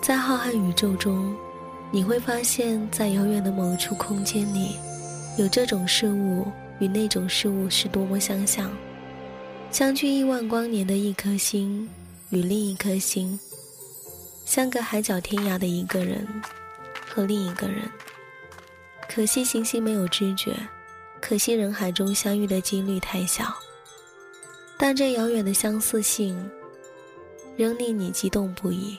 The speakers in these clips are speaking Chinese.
在浩瀚宇宙中，你会发现在遥远的某处空间里，有这种事物与那种事物是多么相像。相距亿万光年的一颗星，与另一颗星，相隔海角天涯的一个人和另一个人。可惜行星没有知觉，可惜人海中相遇的几率太小。但这遥远的相似性，仍令你激动不已。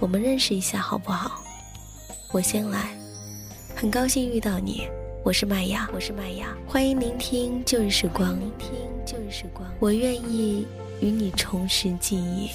我们认识一下好不好？我先来，很高兴遇到你，我是麦芽，我是麦芽，欢迎聆听旧日时光，聆听旧日时光，我愿意与你重拾记忆。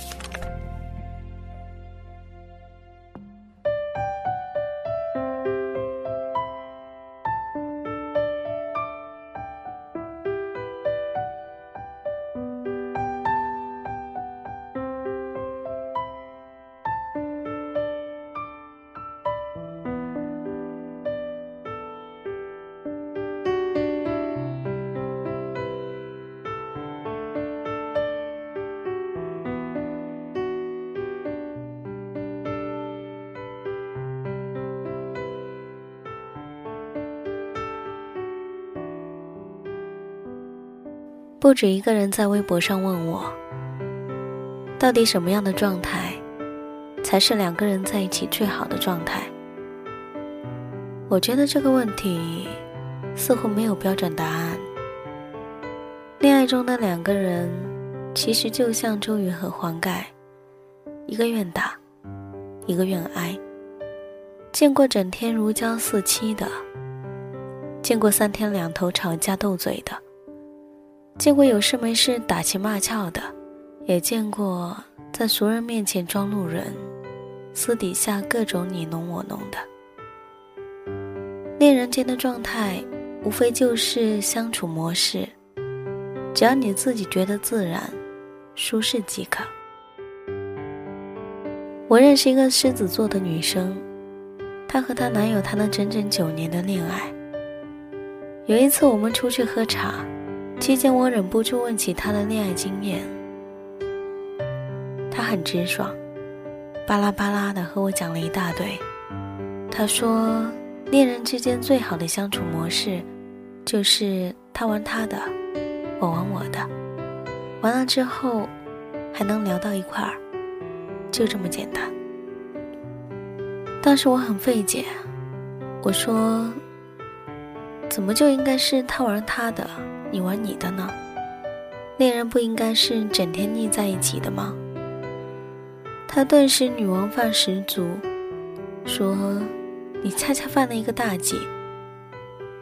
不止一个人在微博上问我，到底什么样的状态才是两个人在一起最好的状态？我觉得这个问题似乎没有标准答案。恋爱中的两个人其实就像周瑜和黄盖，一个愿打，一个愿挨。见过整天如胶似漆的，见过三天两头吵架斗嘴的。见过有事没事打情骂俏的，也见过在熟人面前装路人，私底下各种你侬我侬的。恋人间的状态，无非就是相处模式，只要你自己觉得自然、舒适即可。我认识一个狮子座的女生，她和她男友谈了整整九年的恋爱。有一次我们出去喝茶。期间，我忍不住问起他的恋爱经验，他很直爽，巴拉巴拉的和我讲了一大堆。他说，恋人之间最好的相处模式，就是他玩他的，我玩我的，完了之后还能聊到一块儿，就这么简单。当时我很费解，我说，怎么就应该是他玩他的？你玩你的呢，恋人不应该是整天腻在一起的吗？他顿时女王范十足，说：“你恰恰犯了一个大忌。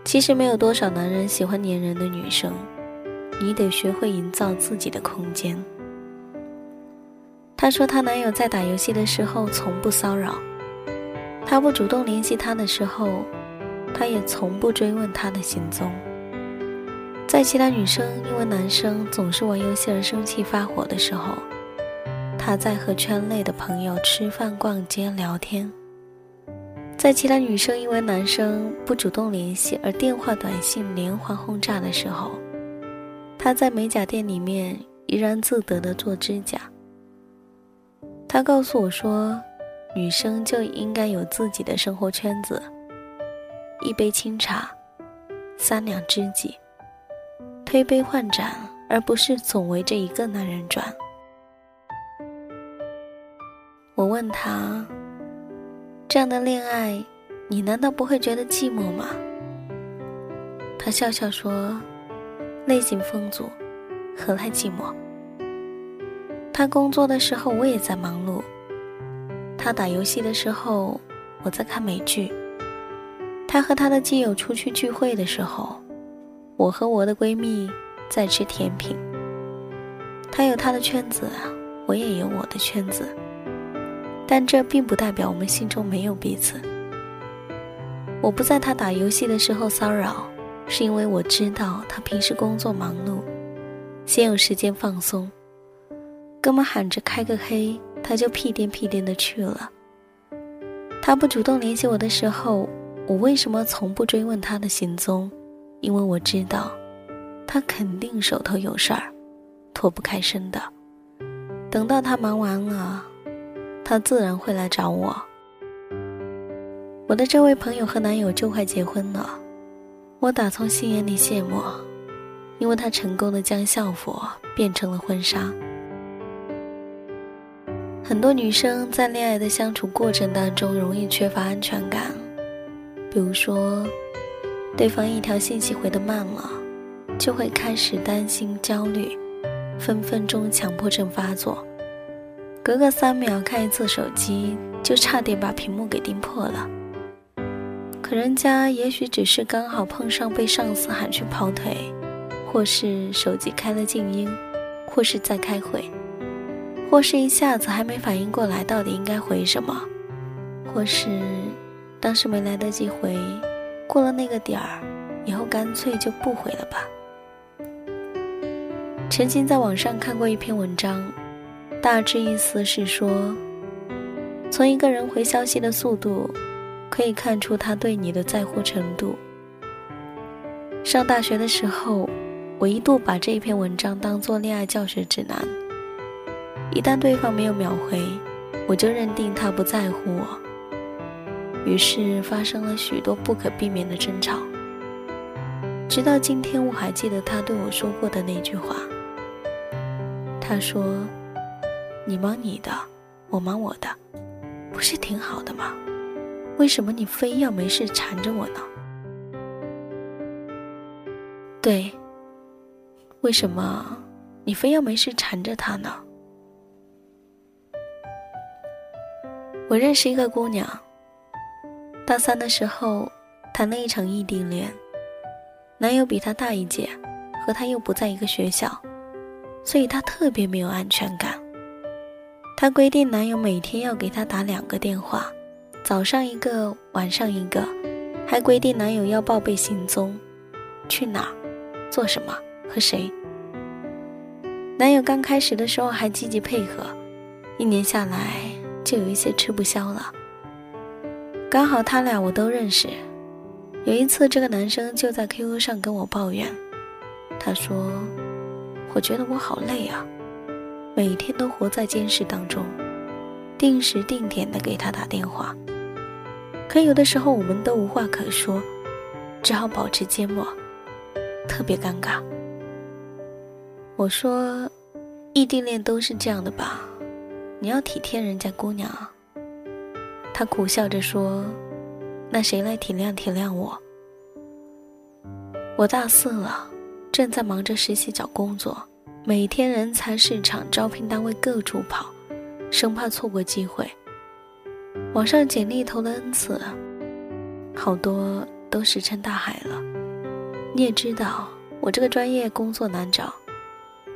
其实没有多少男人喜欢粘人的女生，你得学会营造自己的空间。”她说她男友在打游戏的时候从不骚扰，他不主动联系她的时候，他也从不追问她的行踪。在其他女生因为男生总是玩游戏而生气发火的时候，他在和圈内的朋友吃饭、逛街、聊天；在其他女生因为男生不主动联系而电话、短信连环轰炸的时候，他在美甲店里面怡然自得地做指甲。他告诉我说，女生就应该有自己的生活圈子，一杯清茶，三两知己。推杯换盏，而不是总围着一个男人转。我问他：“这样的恋爱，你难道不会觉得寂寞吗？”他笑笑说：“内心丰足，何来寂寞？”他工作的时候，我也在忙碌；他打游戏的时候，我在看美剧；他和他的基友出去聚会的时候。我和我的闺蜜在吃甜品，她有她的圈子，我也有我的圈子，但这并不代表我们心中没有彼此。我不在她打游戏的时候骚扰，是因为我知道她平时工作忙碌，先有时间放松。哥们喊着开个黑，她就屁颠屁颠的去了。她不主动联系我的时候，我为什么从不追问他的行踪？因为我知道，他肯定手头有事儿，脱不开身的。等到他忙完了，他自然会来找我。我的这位朋友和男友就快结婚了，我打从心眼里羡慕，因为他成功的将校服变成了婚纱。很多女生在恋爱的相处过程当中容易缺乏安全感，比如说，对方一条信息回的慢了，就会开始担心焦虑。分分钟强迫症发作，隔个三秒看一次手机，就差点把屏幕给盯破了。可人家也许只是刚好碰上被上司喊去跑腿，或是手机开了静音，或是在开会，或是一下子还没反应过来到底应该回什么，或是当时没来得及回，过了那个点儿，以后干脆就不回了吧。曾经在网上看过一篇文章，大致意思是说，从一个人回消息的速度，可以看出他对你的在乎程度。上大学的时候，我一度把这一篇文章当做恋爱教学指南。一旦对方没有秒回，我就认定他不在乎我，于是发生了许多不可避免的争吵。直到今天，我还记得他对我说过的那句话。他说：“你忙你的，我忙我的，不是挺好的吗？为什么你非要没事缠着我呢？”对，为什么你非要没事缠着他呢？我认识一个姑娘，大三的时候谈了一场异地恋，男友比她大一届，和她又不在一个学校。所以她特别没有安全感。她规定男友每天要给她打两个电话，早上一个，晚上一个，还规定男友要报备行踪，去哪，做什么，和谁。男友刚开始的时候还积极配合，一年下来就有一些吃不消了。刚好他俩我都认识，有一次这个男生就在 QQ 上跟我抱怨，他说。我觉得我好累啊，每天都活在监视当中，定时定点的给他打电话，可有的时候我们都无话可说，只好保持缄默，特别尴尬。我说，异地恋都是这样的吧，你要体贴人家姑娘啊。他苦笑着说：“那谁来体谅体谅我？我大四了。”正在忙着实习找工作，每天人才市场、招聘单位各处跑，生怕错过机会。网上简历投了 N 次，好多都石沉大海了。你也知道，我这个专业工作难找，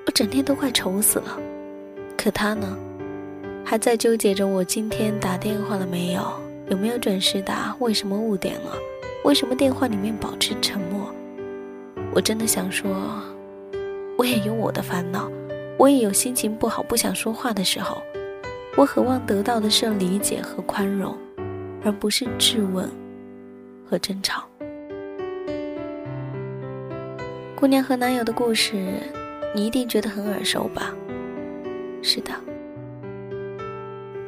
我整天都快愁死了。可他呢，还在纠结着我今天打电话了没有，有没有准时打，为什么误点了，为什么电话里面保持沉默。我真的想说，我也有我的烦恼，我也有心情不好、不想说话的时候。我渴望得到的是理解和宽容，而不是质问和争吵。姑娘和男友的故事，你一定觉得很耳熟吧？是的，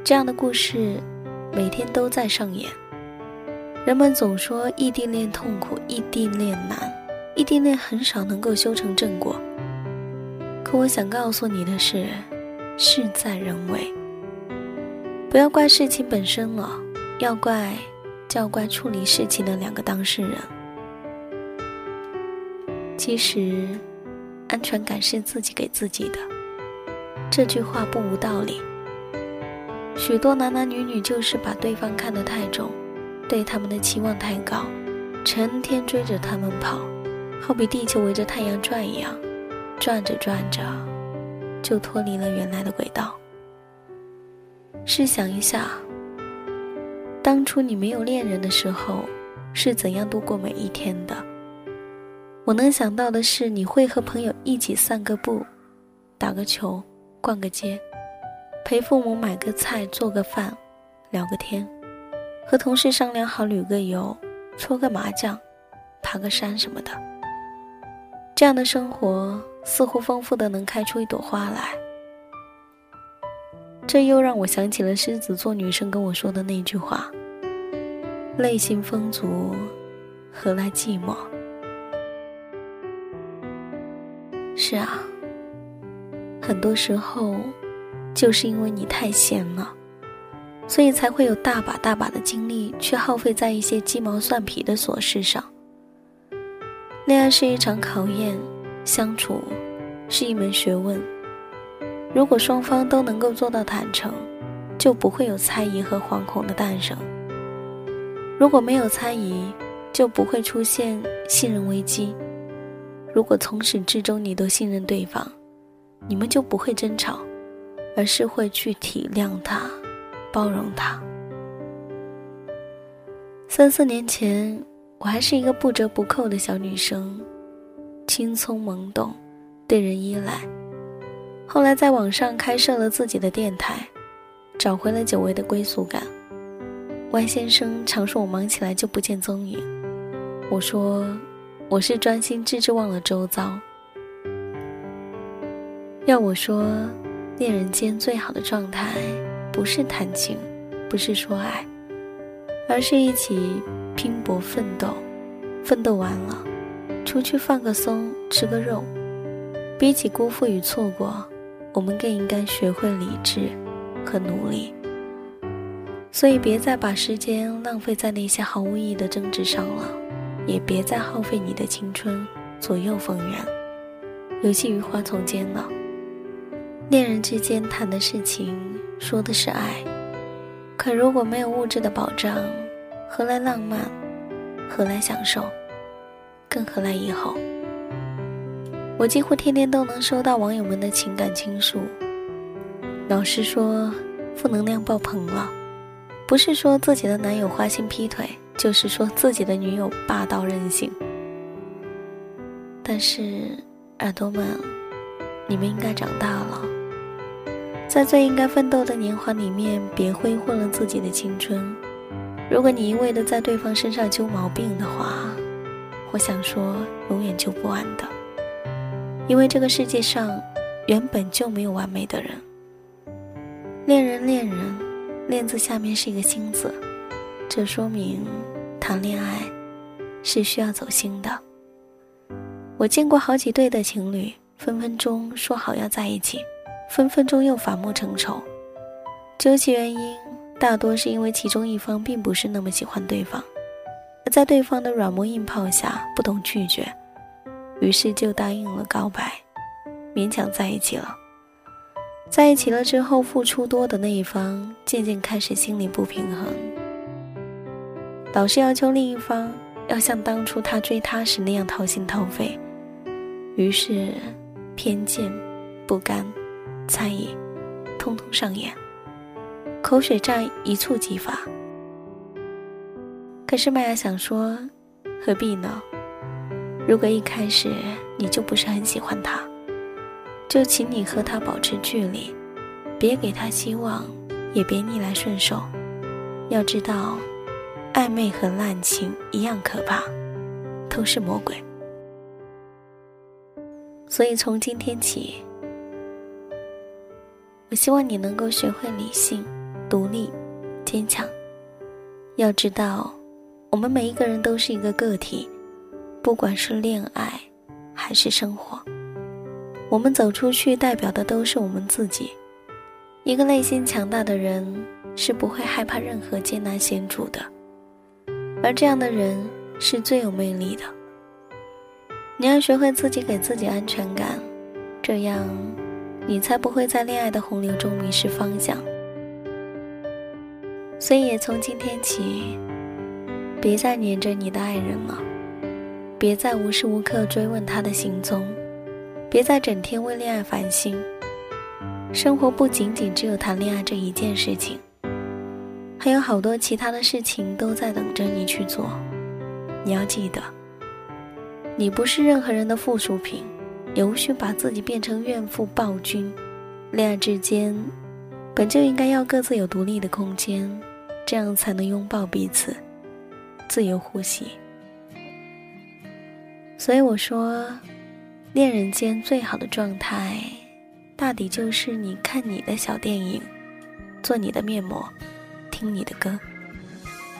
这样的故事每天都在上演。人们总说异地恋痛苦，异地恋难。异地恋很少能够修成正果，可我想告诉你的是，事在人为。不要怪事情本身了，要怪就要怪处理事情的两个当事人。其实，安全感是自己给自己的，这句话不无道理。许多男男女女就是把对方看得太重，对他们的期望太高，成天追着他们跑。好比地球围着太阳转一样，转着转着，就脱离了原来的轨道。试想一下，当初你没有恋人的时候，是怎样度过每一天的？我能想到的是，你会和朋友一起散个步，打个球，逛个街，陪父母买个菜，做个饭，聊个天，和同事商量好旅个游，搓个麻将，爬个山什么的。这样的生活似乎丰富的能开出一朵花来。这又让我想起了狮子座女生跟我说的那句话：“内心丰足，何来寂寞？”是啊，很多时候，就是因为你太闲了，所以才会有大把大把的精力去耗费在一些鸡毛蒜皮的琐事上。恋爱是一场考验，相处是一门学问。如果双方都能够做到坦诚，就不会有猜疑和惶恐的诞生。如果没有猜疑，就不会出现信任危机。如果从始至终你都信任对方，你们就不会争吵，而是会去体谅他，包容他。三四年前，我还是一个不折不扣的小女生，青葱懵懂，对人依赖。后来在网上开设了自己的电台，找回了久违的归属感。万先生常说我忙起来就不见踪影，我说我是专心致志忘了周遭。要我说，恋人间最好的状态，不是谈情，不是说爱，而是一起拼搏奋斗，奋斗完了，出去放个松，吃个肉。比起辜负与错过。我们更应该学会理智和努力，所以别再把时间浪费在那些毫无意义的争执上了，也别再耗费你的青春左右逢源，游戏于花丛间了。恋人之间谈的事情，说的是爱，可如果没有物质的保障，何来浪漫？何来享受？更何来以后？我几乎天天都能收到网友们的情感倾诉。老实说，负能量爆棚了。不是说自己的男友花心劈腿，就是说自己的女友霸道任性。但是，耳朵们，你们应该长大了，在最应该奋斗的年华里面，别挥霍了自己的青春。如果你一味的在对方身上揪毛病的话，我想说，永远揪不完的。因为这个世界上原本就没有完美的人。恋人，恋人，恋字下面是一个心字，这说明谈恋爱是需要走心的。我见过好几对的情侣，分分钟说好要在一起，分分钟又反目成仇。究其原因，大多是因为其中一方并不是那么喜欢对方，而在对方的软磨硬泡下，不懂拒绝。于是就答应了告白，勉强在一起了。在一起了之后，付出多的那一方渐渐开始心里不平衡，老是要求另一方要像当初他追他时那样掏心掏肺。于是，偏见、不甘、猜疑，通通上演，口水战一触即发。可是麦雅想说，何必呢？如果一开始你就不是很喜欢他，就请你和他保持距离，别给他希望，也别逆来顺受。要知道，暧昧和滥情一样可怕，都是魔鬼。所以从今天起，我希望你能够学会理性、独立、坚强。要知道，我们每一个人都是一个个体。不管是恋爱，还是生活，我们走出去代表的都是我们自己。一个内心强大的人是不会害怕任何艰难险阻的，而这样的人是最有魅力的。你要学会自己给自己安全感，这样你才不会在恋爱的洪流中迷失方向。所以也从今天起，别再黏着你的爱人了。别再无时无刻追问他的行踪，别再整天为恋爱烦心。生活不仅仅只有谈恋爱这一件事情，还有好多其他的事情都在等着你去做。你要记得，你不是任何人的附属品，也无需把自己变成怨妇暴君。恋爱之间，本就应该要各自有独立的空间，这样才能拥抱彼此，自由呼吸。所以我说，恋人间最好的状态。大抵就是你看你的小电影，做你的面膜，听你的歌。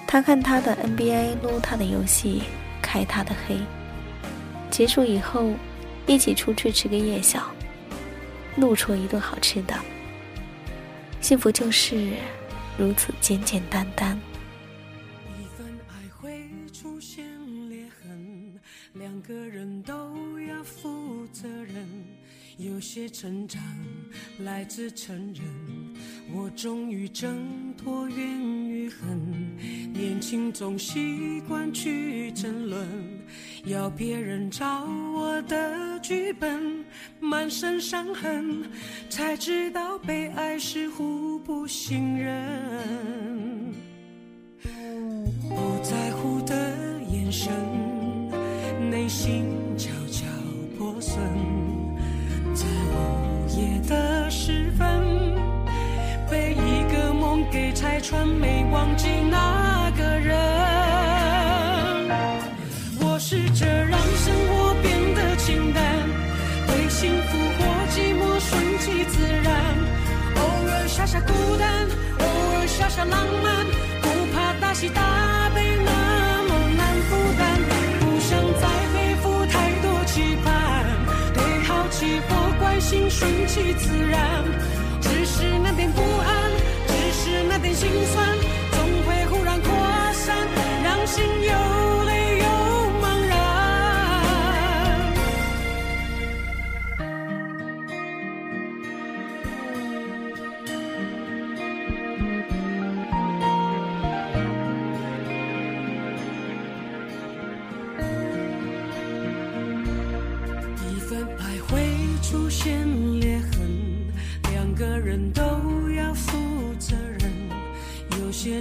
他看他的 NBA，撸他的游戏，开他的黑。结束以后，一起出去吃个夜宵，怒戳一顿好吃的。幸福就是如此简简单单。一份爱会出现裂痕，两个人都要负责任。有些成长来自承认，我终于挣脱怨与恨。年轻总习惯去争论，要别人找我的剧本，满身伤痕，才知道被爱是互不信任。不在乎的眼神，内心悄悄破损。在午夜的时分，被一个梦给拆穿，没忘记试着让生活变得清淡，对幸福或寂寞顺其自然。偶尔傻傻孤单，偶尔傻傻浪漫，不怕大喜大悲那么难负担，不想再背负太多期盼，对好奇或关。心顺其自然，只是那点不安，只是那点心酸，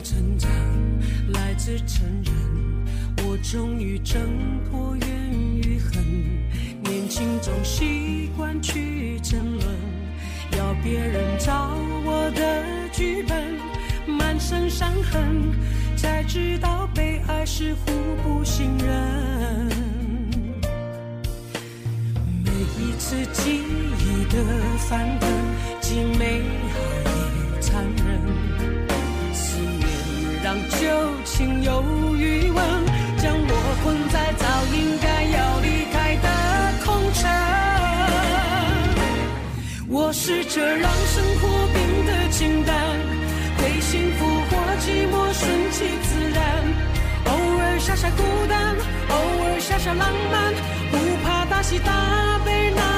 成长来自承认，我终于挣脱怨与恨。年轻总习惯去争论，要别人照我的剧本，满身伤痕，才知道被爱是互不信任。每一次记忆的翻腾，既美上，浪漫，不怕大喜大悲。那。